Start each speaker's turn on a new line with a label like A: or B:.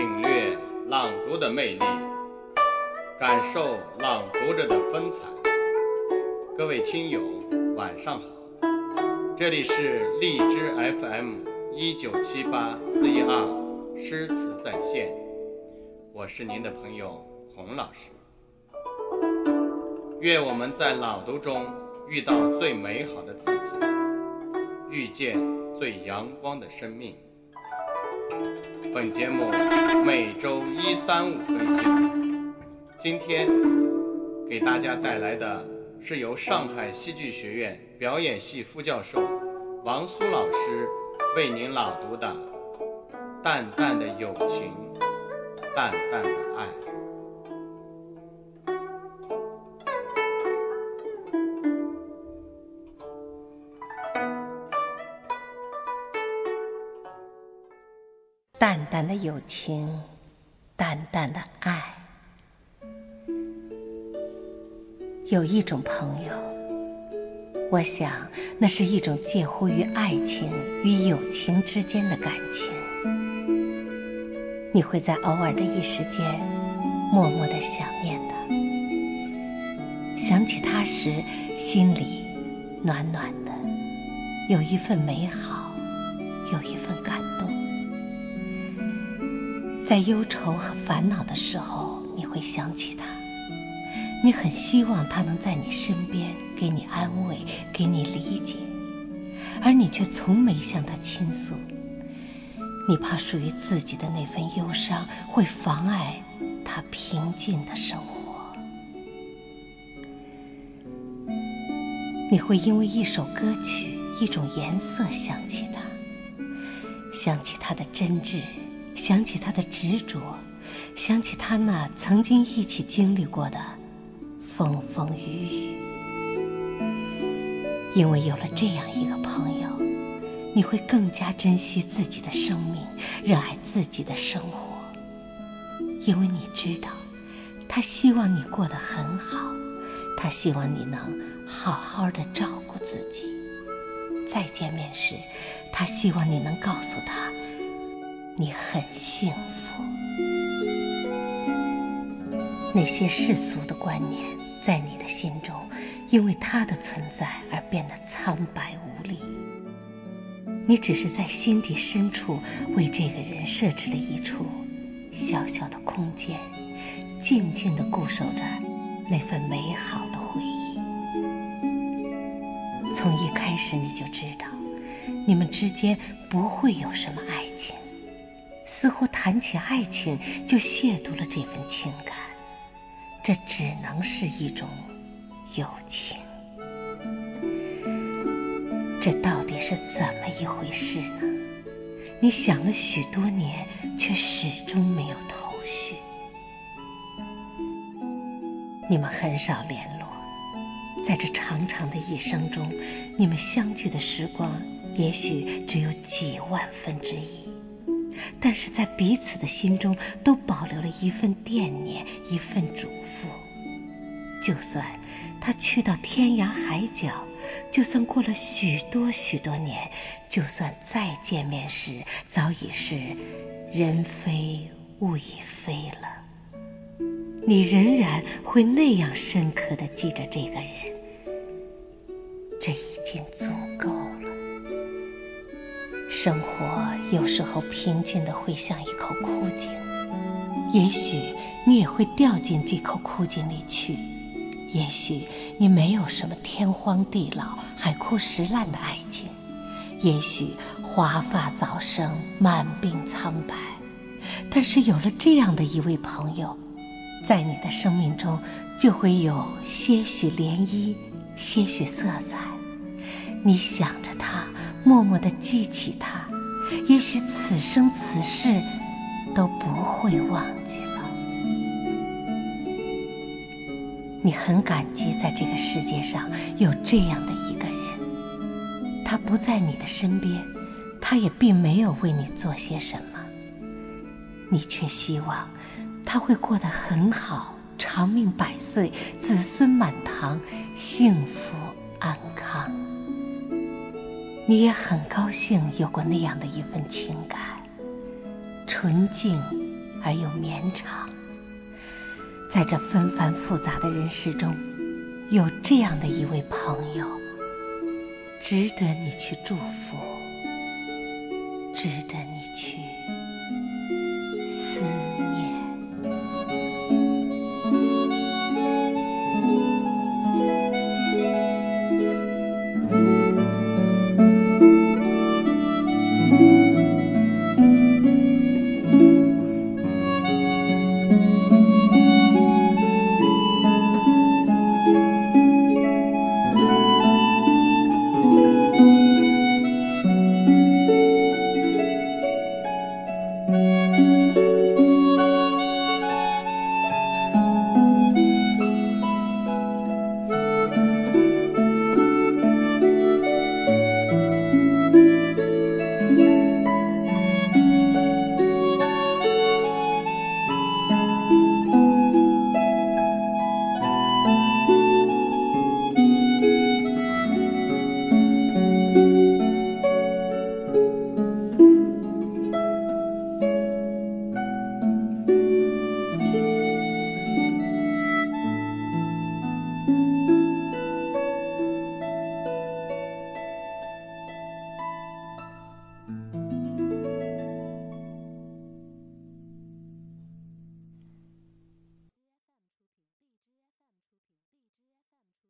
A: 领略朗读的魅力，感受朗读者的风采。各位听友，晚上好，这里是荔枝 FM 一九七八四一二诗词在线，我是您的朋友洪老师。愿我们在朗读中遇到最美好的自己，遇见最阳光的生命。本节目每周一、三、五更新。今天给大家带来的是由上海戏剧学院表演系副教授王苏老师为您朗读的《淡淡的友情，淡淡的爱》。
B: 淡淡的友情，淡淡的爱。有一种朋友，我想那是一种介乎于爱情与友情之间的感情。你会在偶尔的一时间，默默的想念他，想起他时，心里暖暖的，有一份美好，有一份感。在忧愁和烦恼的时候，你会想起他，你很希望他能在你身边，给你安慰，给你理解，而你却从没向他倾诉。你怕属于自己的那份忧伤会妨碍他平静的生活。你会因为一首歌曲、一种颜色想起他，想起他的真挚。想起他的执着，想起他那曾经一起经历过的风风雨雨。因为有了这样一个朋友，你会更加珍惜自己的生命，热爱自己的生活。因为你知道，他希望你过得很好，他希望你能好好的照顾自己。再见面时，他希望你能告诉他。你很幸福。那些世俗的观念在你的心中，因为他的存在而变得苍白无力。你只是在心底深处为这个人设置了一处小小的空间，静静地固守着那份美好的回忆。从一开始你就知道，你们之间不会有什么爱。似乎谈起爱情就亵渎了这份情感，这只能是一种友情。这到底是怎么一回事呢？你想了许多年，却始终没有头绪。你们很少联络，在这长长的一生中，你们相聚的时光也许只有几万分之一。但是在彼此的心中都保留了一份惦念，一份嘱咐。就算他去到天涯海角，就算过了许多许多年，就算再见面时早已是人非物已非了，你仍然会那样深刻的记着这个人。这已经足够。生活有时候平静的会像一口枯井，也许你也会掉进这口枯井里去。也许你没有什么天荒地老、海枯石烂的爱情，也许华发早生、满鬓苍白。但是有了这样的一位朋友，在你的生命中就会有些许涟漪、些许色彩。你想着他。默默地记起他，也许此生此世都不会忘记了。你很感激在这个世界上有这样的一个人，他不在你的身边，他也并没有为你做些什么，你却希望他会过得很好，长命百岁，子孙满堂，幸福安康。你也很高兴有过那样的一份情感，纯净、而又绵长。在这纷繁复杂的人世中，有这样的一位朋友，值得你去祝福，值得你去。